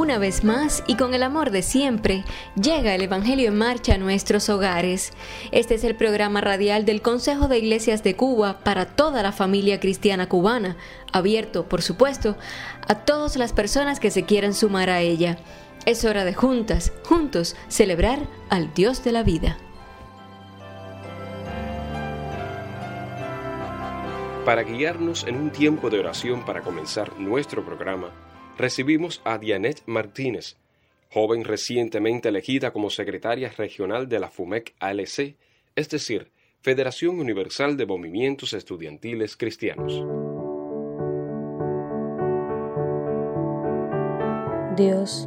Una vez más y con el amor de siempre, llega el Evangelio en marcha a nuestros hogares. Este es el programa radial del Consejo de Iglesias de Cuba para toda la familia cristiana cubana, abierto, por supuesto, a todas las personas que se quieran sumar a ella. Es hora de juntas, juntos, celebrar al Dios de la vida. Para guiarnos en un tiempo de oración para comenzar nuestro programa, recibimos a Dianet Martínez, joven recientemente elegida como secretaria regional de la FUMEC ALC, es decir, Federación Universal de Movimientos Estudiantiles Cristianos. Dios,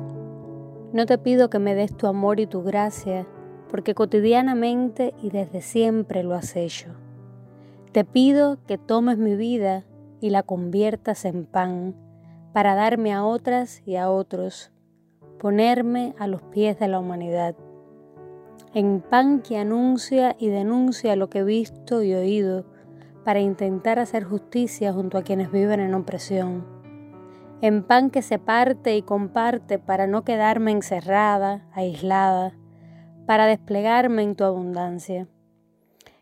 no te pido que me des tu amor y tu gracia, porque cotidianamente y desde siempre lo has hecho. Te pido que tomes mi vida y la conviertas en pan para darme a otras y a otros, ponerme a los pies de la humanidad, en pan que anuncia y denuncia lo que he visto y oído, para intentar hacer justicia junto a quienes viven en opresión, en pan que se parte y comparte para no quedarme encerrada, aislada, para desplegarme en tu abundancia,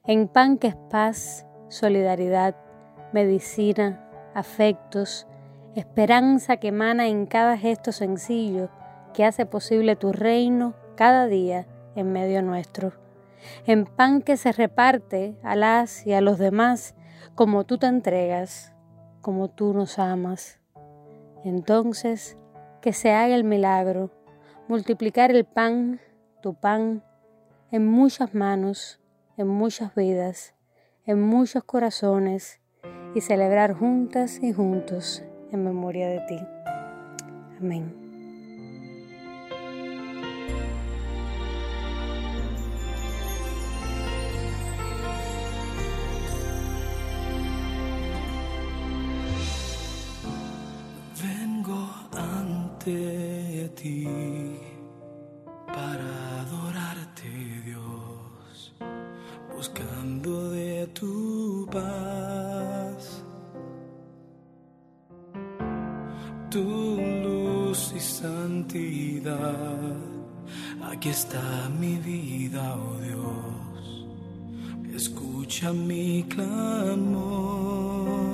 en pan que es paz, solidaridad, medicina, afectos, esperanza que emana en cada gesto sencillo que hace posible tu reino cada día en medio nuestro, en pan que se reparte a las y a los demás como tú te entregas, como tú nos amas. Entonces, que se haga el milagro, multiplicar el pan, tu pan, en muchas manos, en muchas vidas, en muchos corazones, y celebrar juntas y juntos en memoria de ti. Amén. Vengo ante ti para adorarte, Dios, buscando de tu paz. Tu luz y santidad, aquí está mi vida, oh Dios, escucha mi clamor.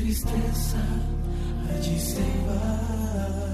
La tristeza allí se va.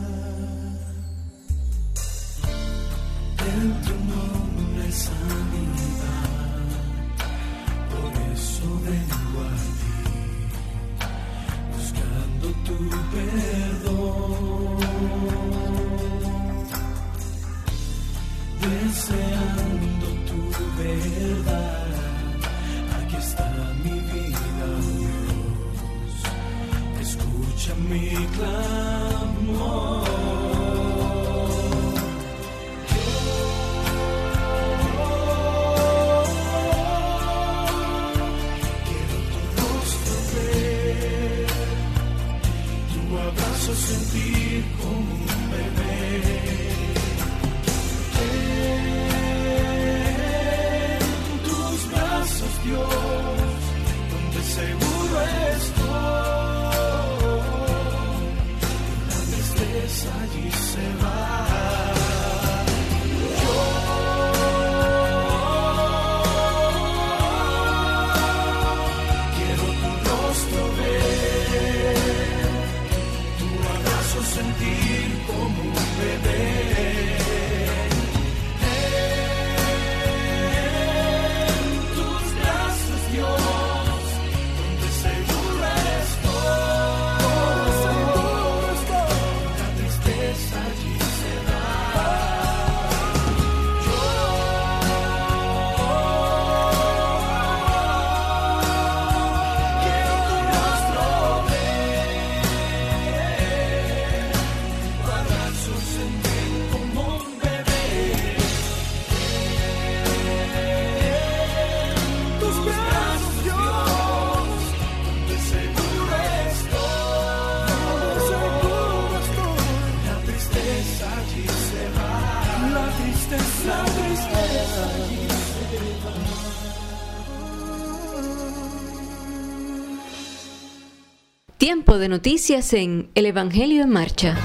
Tiempo de noticias en El Evangelio en Marcha.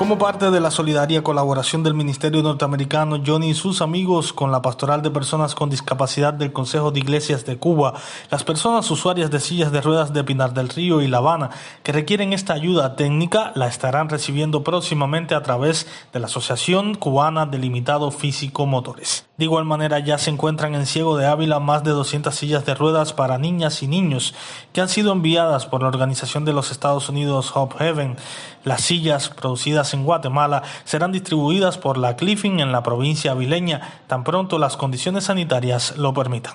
Como parte de la solidaria colaboración del Ministerio Norteamericano, Johnny y sus amigos con la Pastoral de Personas con Discapacidad del Consejo de Iglesias de Cuba, las personas usuarias de sillas de ruedas de Pinar del Río y La Habana que requieren esta ayuda técnica la estarán recibiendo próximamente a través de la Asociación Cubana de Limitado Físico Motores. De igual manera ya se encuentran en Ciego de Ávila más de 200 sillas de ruedas para niñas y niños que han sido enviadas por la Organización de los Estados Unidos Hope Heaven. Las sillas producidas en Guatemala serán distribuidas por la Cliffing en la provincia avileña tan pronto las condiciones sanitarias lo permitan.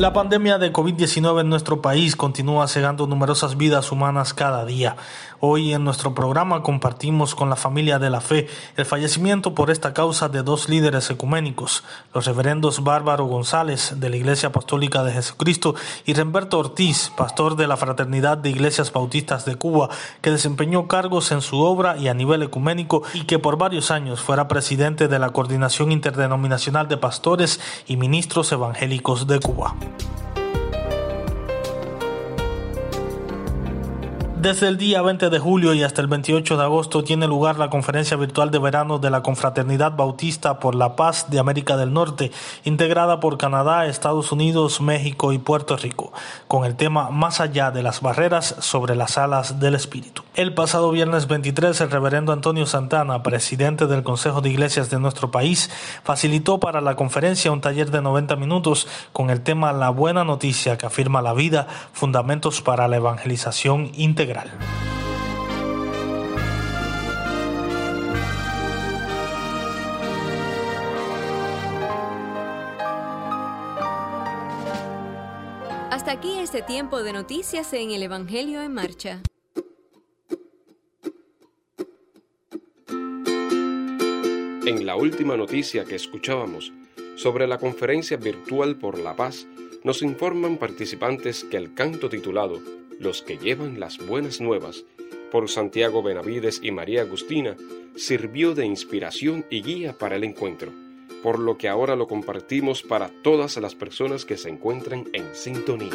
La pandemia de COVID-19 en nuestro país continúa cegando numerosas vidas humanas cada día. Hoy en nuestro programa compartimos con la familia de la fe el fallecimiento por esta causa de dos líderes ecuménicos, los reverendos Bárbaro González de la Iglesia Apostólica de Jesucristo y Remberto Ortiz, pastor de la Fraternidad de Iglesias Bautistas de Cuba, que desempeñó cargos en su obra y a nivel ecuménico y que por varios años fuera presidente de la Coordinación Interdenominacional de Pastores y Ministros Evangélicos de Cuba. Desde el día 20 de julio y hasta el 28 de agosto tiene lugar la conferencia virtual de verano de la Confraternidad Bautista por la Paz de América del Norte, integrada por Canadá, Estados Unidos, México y Puerto Rico, con el tema Más allá de las barreras sobre las alas del Espíritu. El pasado viernes 23, el reverendo Antonio Santana, presidente del Consejo de Iglesias de nuestro país, facilitó para la conferencia un taller de 90 minutos con el tema La buena noticia que afirma la vida, fundamentos para la evangelización integral. Hasta aquí este tiempo de noticias en el Evangelio en Marcha. En la última noticia que escuchábamos sobre la conferencia virtual por la paz, nos informan participantes que el canto titulado Los que llevan las buenas nuevas por Santiago Benavides y María Agustina sirvió de inspiración y guía para el encuentro, por lo que ahora lo compartimos para todas las personas que se encuentran en sintonía.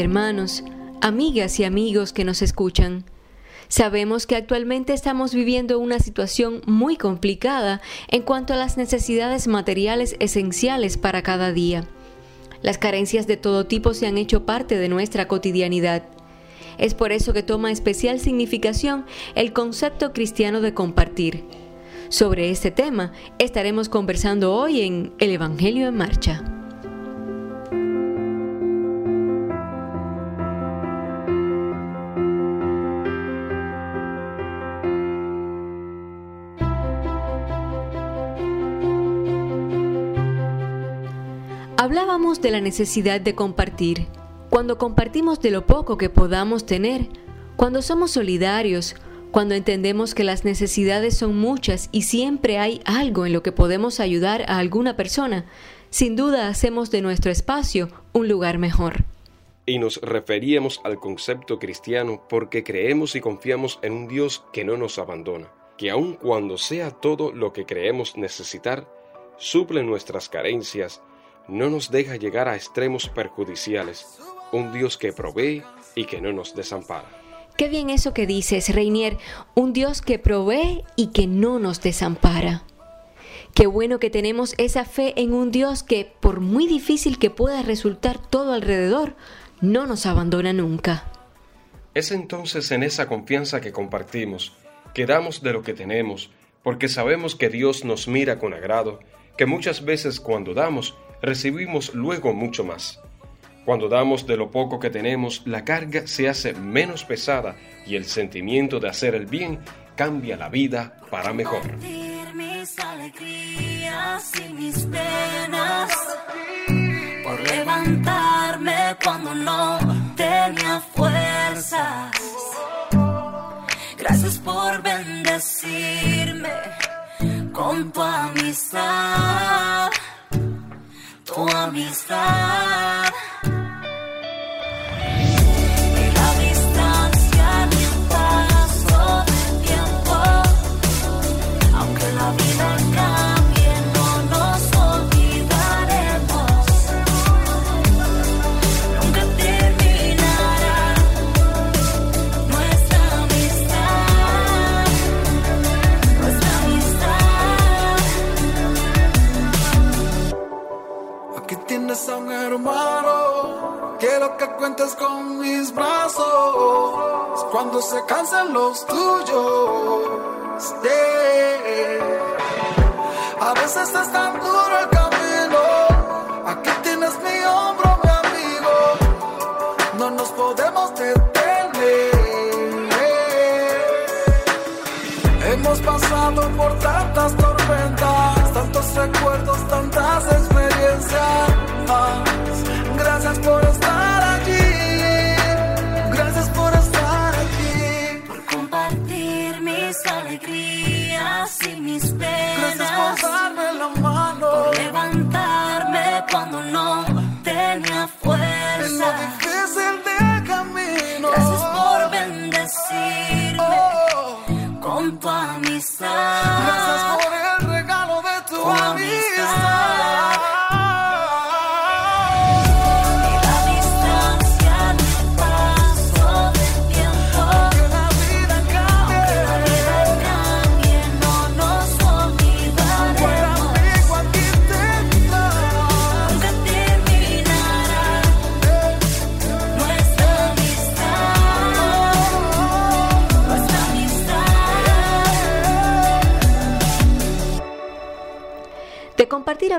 Hermanos, amigas y amigos que nos escuchan, Sabemos que actualmente estamos viviendo una situación muy complicada en cuanto a las necesidades materiales esenciales para cada día. Las carencias de todo tipo se han hecho parte de nuestra cotidianidad. Es por eso que toma especial significación el concepto cristiano de compartir. Sobre este tema estaremos conversando hoy en El Evangelio en Marcha. Hablábamos de la necesidad de compartir. Cuando compartimos de lo poco que podamos tener, cuando somos solidarios, cuando entendemos que las necesidades son muchas y siempre hay algo en lo que podemos ayudar a alguna persona, sin duda hacemos de nuestro espacio un lugar mejor. Y nos referíamos al concepto cristiano porque creemos y confiamos en un Dios que no nos abandona, que aun cuando sea todo lo que creemos necesitar, suple nuestras carencias, no nos deja llegar a extremos perjudiciales, un Dios que provee y que no nos desampara. Qué bien eso que dices, Reinier, un Dios que provee y que no nos desampara. Qué bueno que tenemos esa fe en un Dios que, por muy difícil que pueda resultar todo alrededor, no nos abandona nunca. Es entonces en esa confianza que compartimos, que damos de lo que tenemos, porque sabemos que Dios nos mira con agrado, que muchas veces cuando damos recibimos luego mucho más. Cuando damos de lo poco que tenemos, la carga se hace menos pesada y el sentimiento de hacer el bien cambia la vida para mejor. Gracias por bendecirme con tu amistad. Tu amistad. Con mis brazos. Cuando se cansen los tuyos. Yeah. A veces es tan duro el camino. Aquí tienes mi hombro, mi amigo. No nos podemos detener. Hemos pasado por tantas tormentas, tantos recuerdos, tantas experiencias. Gracias por estar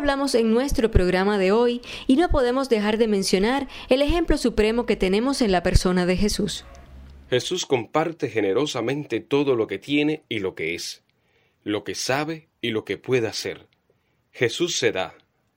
hablamos en nuestro programa de hoy y no podemos dejar de mencionar el ejemplo supremo que tenemos en la persona de Jesús. Jesús comparte generosamente todo lo que tiene y lo que es, lo que sabe y lo que puede hacer. Jesús se da,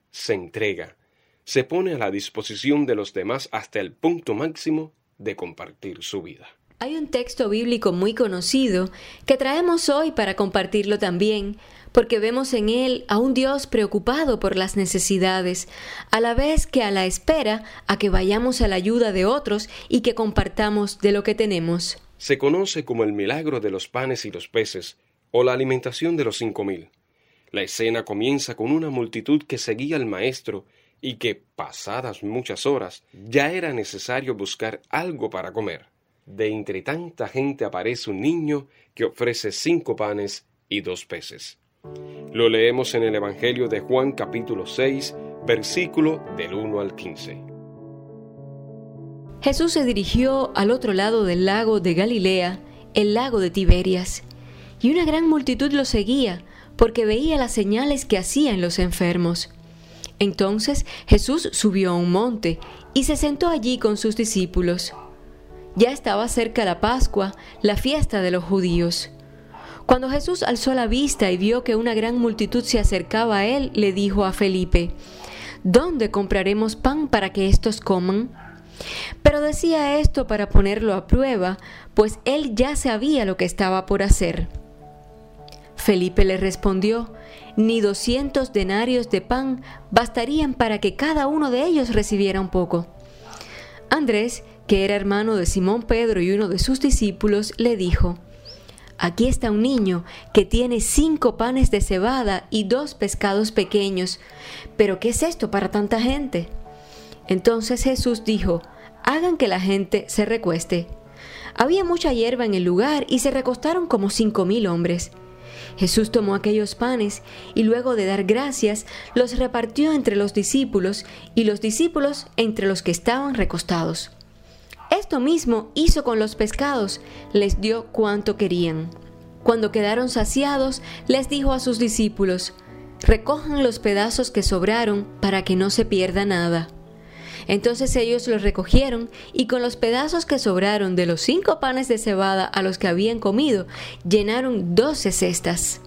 se entrega, se pone a la disposición de los demás hasta el punto máximo de compartir su vida. Hay un texto bíblico muy conocido que traemos hoy para compartirlo también, porque vemos en él a un Dios preocupado por las necesidades, a la vez que a la espera a que vayamos a la ayuda de otros y que compartamos de lo que tenemos. Se conoce como el milagro de los panes y los peces, o la alimentación de los cinco mil. La escena comienza con una multitud que seguía al maestro y que, pasadas muchas horas, ya era necesario buscar algo para comer. De entre tanta gente aparece un niño que ofrece cinco panes y dos peces. Lo leemos en el Evangelio de Juan capítulo 6, versículo del 1 al 15. Jesús se dirigió al otro lado del lago de Galilea, el lago de Tiberias, y una gran multitud lo seguía, porque veía las señales que hacía en los enfermos. Entonces Jesús subió a un monte y se sentó allí con sus discípulos. Ya estaba cerca la Pascua, la fiesta de los judíos. Cuando Jesús alzó la vista y vio que una gran multitud se acercaba a él, le dijo a Felipe, ¿Dónde compraremos pan para que éstos coman? Pero decía esto para ponerlo a prueba, pues él ya sabía lo que estaba por hacer. Felipe le respondió, ni doscientos denarios de pan bastarían para que cada uno de ellos recibiera un poco. Andrés, que era hermano de Simón Pedro y uno de sus discípulos, le dijo, Aquí está un niño que tiene cinco panes de cebada y dos pescados pequeños, pero ¿qué es esto para tanta gente? Entonces Jesús dijo, hagan que la gente se recueste. Había mucha hierba en el lugar y se recostaron como cinco mil hombres. Jesús tomó aquellos panes y luego de dar gracias los repartió entre los discípulos y los discípulos entre los que estaban recostados. Esto mismo hizo con los pescados, les dio cuanto querían. Cuando quedaron saciados, les dijo a sus discípulos, recojan los pedazos que sobraron para que no se pierda nada. Entonces ellos los recogieron y con los pedazos que sobraron de los cinco panes de cebada a los que habían comido, llenaron doce cestas.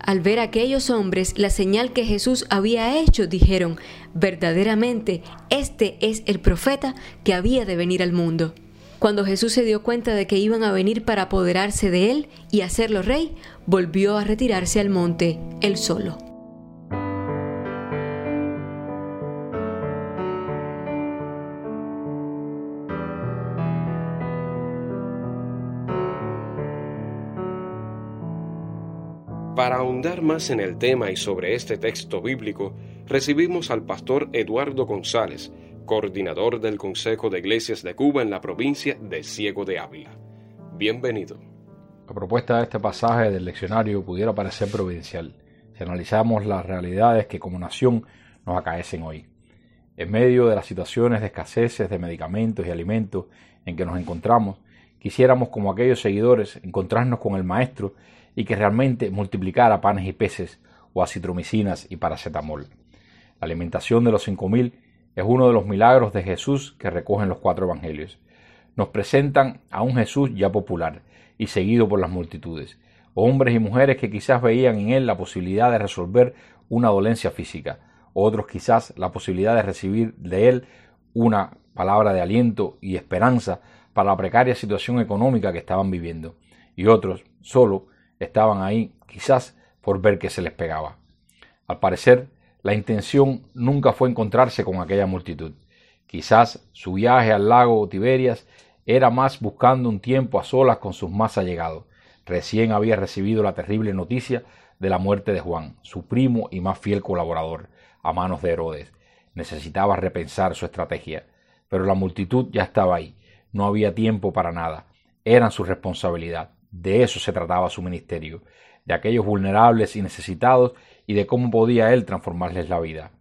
Al ver a aquellos hombres la señal que Jesús había hecho, dijeron, verdaderamente, este es el profeta que había de venir al mundo. Cuando Jesús se dio cuenta de que iban a venir para apoderarse de él y hacerlo rey, volvió a retirarse al monte, él solo. Para ahondar más en el tema y sobre este texto bíblico, recibimos al pastor Eduardo González, coordinador del Consejo de Iglesias de Cuba en la provincia de Ciego de Ávila. Bienvenido. La propuesta de este pasaje del leccionario pudiera parecer provincial si analizamos las realidades que como nación nos acaecen hoy. En medio de las situaciones de escaseces de medicamentos y alimentos en que nos encontramos, quisiéramos como aquellos seguidores encontrarnos con el Maestro y que realmente multiplicara panes y peces o acitromicinas y paracetamol. La alimentación de los cinco mil es uno de los milagros de Jesús que recogen los cuatro evangelios. Nos presentan a un Jesús ya popular y seguido por las multitudes, hombres y mujeres que quizás veían en él la posibilidad de resolver una dolencia física, otros quizás la posibilidad de recibir de él una palabra de aliento y esperanza para la precaria situación económica que estaban viviendo, y otros solo estaban ahí quizás por ver que se les pegaba. Al parecer, la intención nunca fue encontrarse con aquella multitud. Quizás su viaje al lago Tiberias era más buscando un tiempo a solas con sus más allegados. Recién había recibido la terrible noticia de la muerte de Juan, su primo y más fiel colaborador, a manos de Herodes. Necesitaba repensar su estrategia. Pero la multitud ya estaba ahí. No había tiempo para nada. Eran su responsabilidad. De eso se trataba su ministerio, de aquellos vulnerables y necesitados y de cómo podía él transformarles la vida.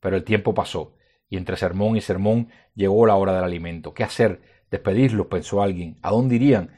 Pero el tiempo pasó, y entre sermón y sermón llegó la hora del alimento. ¿Qué hacer? Despedirlos, pensó alguien. ¿A dónde irían?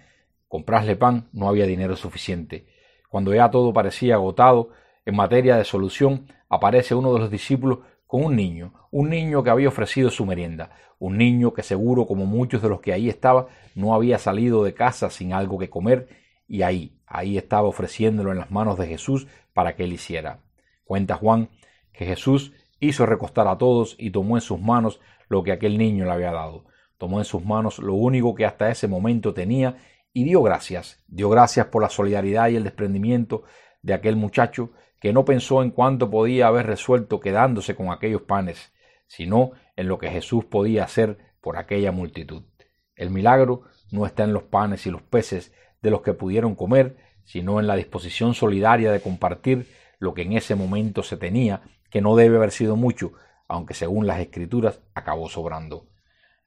Comprarle pan no había dinero suficiente. Cuando ya todo parecía agotado, en materia de solución, aparece uno de los discípulos con un niño, un niño que había ofrecido su merienda, un niño que seguro, como muchos de los que ahí estaba, no había salido de casa sin algo que comer, y ahí, ahí estaba ofreciéndolo en las manos de Jesús para que él hiciera. Cuenta Juan que Jesús hizo recostar a todos y tomó en sus manos lo que aquel niño le había dado. Tomó en sus manos lo único que hasta ese momento tenía y dio gracias. Dio gracias por la solidaridad y el desprendimiento de aquel muchacho que no pensó en cuánto podía haber resuelto quedándose con aquellos panes, sino en lo que Jesús podía hacer por aquella multitud. El milagro no está en los panes y los peces de los que pudieron comer, sino en la disposición solidaria de compartir lo que en ese momento se tenía, que no debe haber sido mucho, aunque según las escrituras acabó sobrando.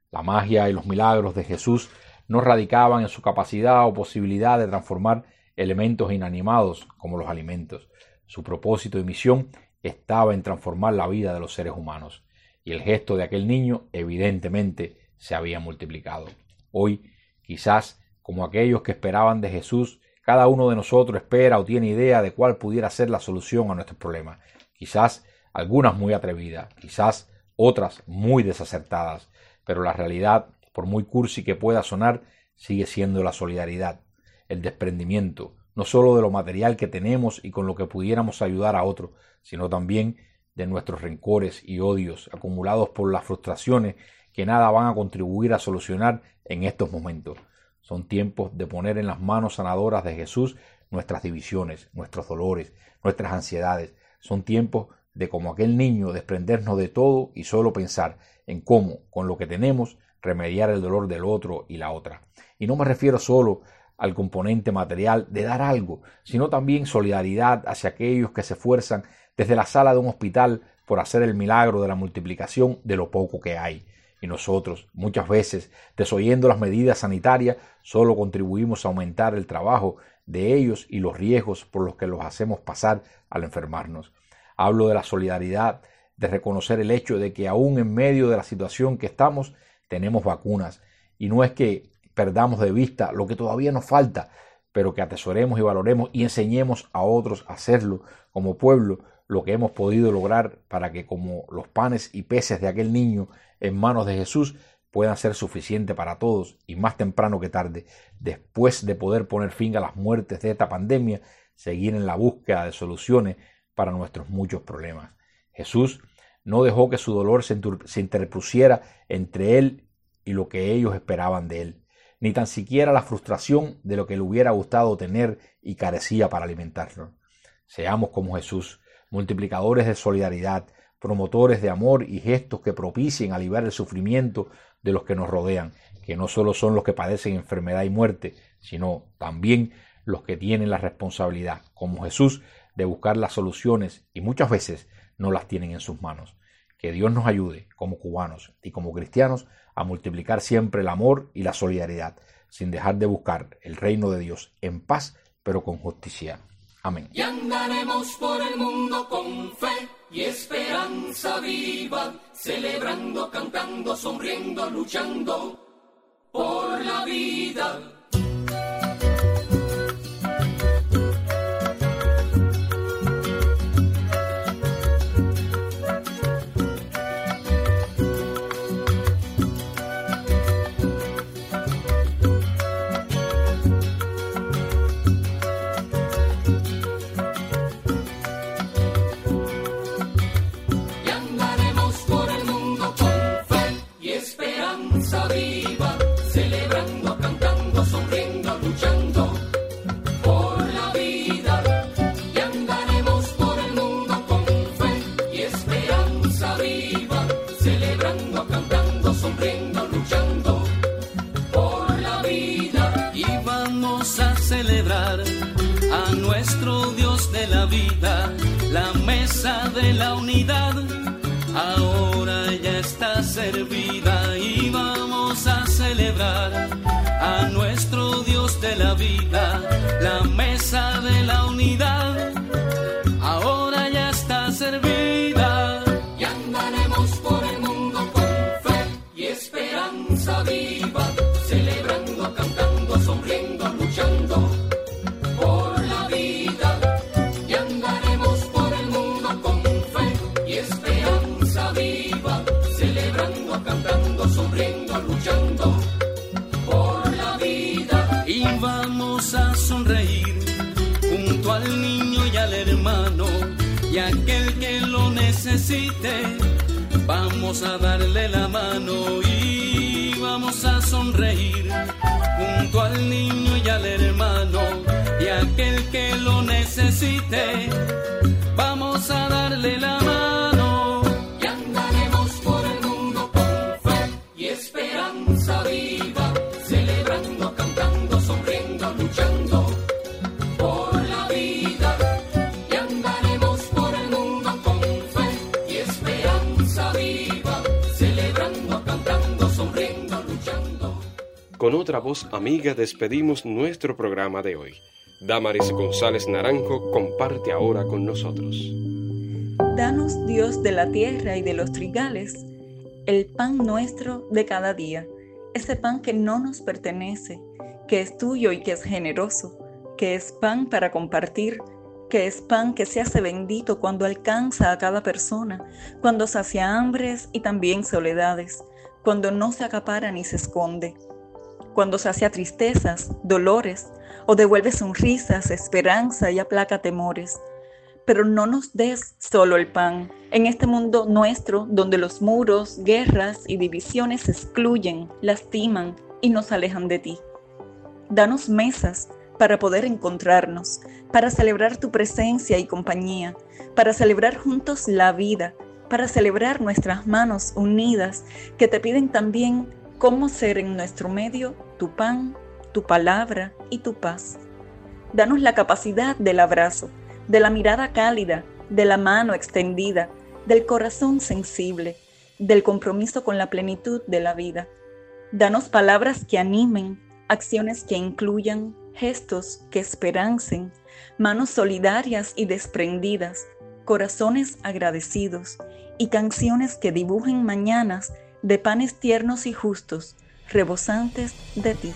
La magia y los milagros de Jesús no radicaban en su capacidad o posibilidad de transformar elementos inanimados como los alimentos. Su propósito y misión estaba en transformar la vida de los seres humanos, y el gesto de aquel niño evidentemente se había multiplicado. Hoy, quizás, como aquellos que esperaban de Jesús, cada uno de nosotros espera o tiene idea de cuál pudiera ser la solución a nuestros problemas. Quizás algunas muy atrevidas, quizás otras muy desacertadas, pero la realidad, por muy cursi que pueda sonar, sigue siendo la solidaridad, el desprendimiento, no sólo de lo material que tenemos y con lo que pudiéramos ayudar a otro, sino también de nuestros rencores y odios acumulados por las frustraciones que nada van a contribuir a solucionar en estos momentos. Son tiempos de poner en las manos sanadoras de Jesús nuestras divisiones, nuestros dolores, nuestras ansiedades. Son tiempos de como aquel niño desprendernos de todo y solo pensar en cómo, con lo que tenemos, remediar el dolor del otro y la otra. Y no me refiero solo al componente material de dar algo, sino también solidaridad hacia aquellos que se esfuerzan desde la sala de un hospital por hacer el milagro de la multiplicación de lo poco que hay. Y nosotros, muchas veces, desoyendo las medidas sanitarias, solo contribuimos a aumentar el trabajo de ellos y los riesgos por los que los hacemos pasar al enfermarnos. Hablo de la solidaridad, de reconocer el hecho de que aún en medio de la situación que estamos, tenemos vacunas. Y no es que perdamos de vista lo que todavía nos falta, pero que atesoremos y valoremos y enseñemos a otros a hacerlo como pueblo lo que hemos podido lograr para que como los panes y peces de aquel niño en manos de Jesús puedan ser suficientes para todos y más temprano que tarde, después de poder poner fin a las muertes de esta pandemia, seguir en la búsqueda de soluciones para nuestros muchos problemas. Jesús no dejó que su dolor se, interpusiera entre él y lo que ellos esperaban de él, ni tan siquiera la frustración de lo que le hubiera gustado tener y carecía para alimentarlo. Seamos como Jesús, multiplicadores de solidaridad, promotores de amor y gestos que propicien aliviar el sufrimiento de los que nos rodean, que no solo son los que padecen enfermedad y muerte, sino también los que tienen la responsabilidad, como Jesús, de buscar las soluciones y muchas veces no las tienen en sus manos. Que Dios nos ayude, como cubanos y como cristianos, a multiplicar siempre el amor y la solidaridad, sin dejar de buscar el reino de Dios en paz, pero con justicia. Amén. Y andaremos por el mundo con fe y esperanza viva, celebrando, cantando, sonriendo, luchando por la vida. Vamos a darle la mano y vamos a sonreír junto al niño y al hermano y aquel que lo necesite, vamos a darle la mano. Otra voz amiga despedimos nuestro programa de hoy. Damaris González Naranjo comparte ahora con nosotros. Danos, Dios de la tierra y de los trigales, el pan nuestro de cada día, ese pan que no nos pertenece, que es tuyo y que es generoso, que es pan para compartir, que es pan que se hace bendito cuando alcanza a cada persona, cuando sacia hambres y también soledades, cuando no se acapara ni se esconde, cuando sacia tristezas, dolores, o devuelve sonrisas, esperanza y aplaca temores. Pero no nos des solo el pan. En este mundo nuestro, donde los muros, guerras y divisiones excluyen, lastiman y nos alejan de ti. Danos mesas para poder encontrarnos, para celebrar tu presencia y compañía, para celebrar juntos la vida, para celebrar nuestras manos unidas que te piden también cómo ser en nuestro medio tu pan, tu palabra y tu paz. Danos la capacidad del abrazo, de la mirada cálida, de la mano extendida, del corazón sensible, del compromiso con la plenitud de la vida. Danos palabras que animen, acciones que incluyan, gestos que esperancen, manos solidarias y desprendidas, corazones agradecidos y canciones que dibujen mañanas de panes tiernos y justos, rebosantes de ti.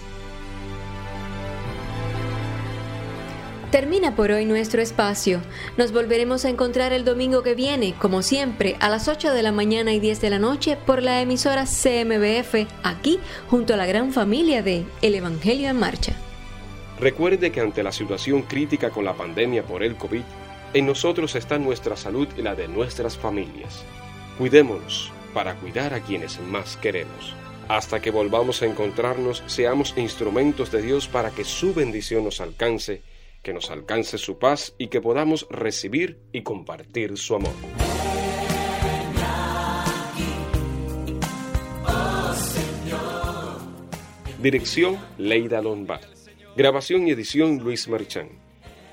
Termina por hoy nuestro espacio. Nos volveremos a encontrar el domingo que viene, como siempre, a las 8 de la mañana y 10 de la noche por la emisora CMBF, aquí junto a la gran familia de El Evangelio en Marcha. Recuerde que ante la situación crítica con la pandemia por el COVID, en nosotros está nuestra salud y la de nuestras familias. Cuidémonos para cuidar a quienes más queremos. Hasta que volvamos a encontrarnos, seamos instrumentos de Dios para que su bendición nos alcance que nos alcance su paz y que podamos recibir y compartir su amor. Dirección Leida Lombard. Grabación y edición Luis Marchán.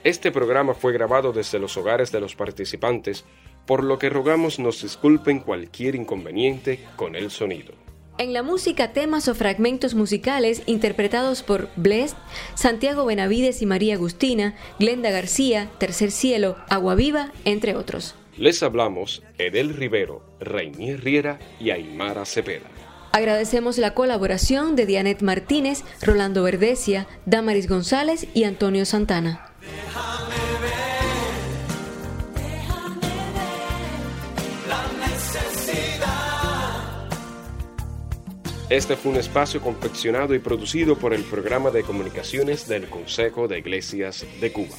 Este programa fue grabado desde los hogares de los participantes, por lo que rogamos nos disculpen cualquier inconveniente con el sonido. En la música, temas o fragmentos musicales interpretados por Blessed, Santiago Benavides y María Agustina, Glenda García, Tercer Cielo, Agua Viva, entre otros. Les hablamos Edel Rivero, Reinier Riera y Aymara Cepeda. Agradecemos la colaboración de Dianet Martínez, Rolando Verdecia, Damaris González y Antonio Santana. Este fue un espacio confeccionado y producido por el Programa de Comunicaciones del Consejo de Iglesias de Cuba.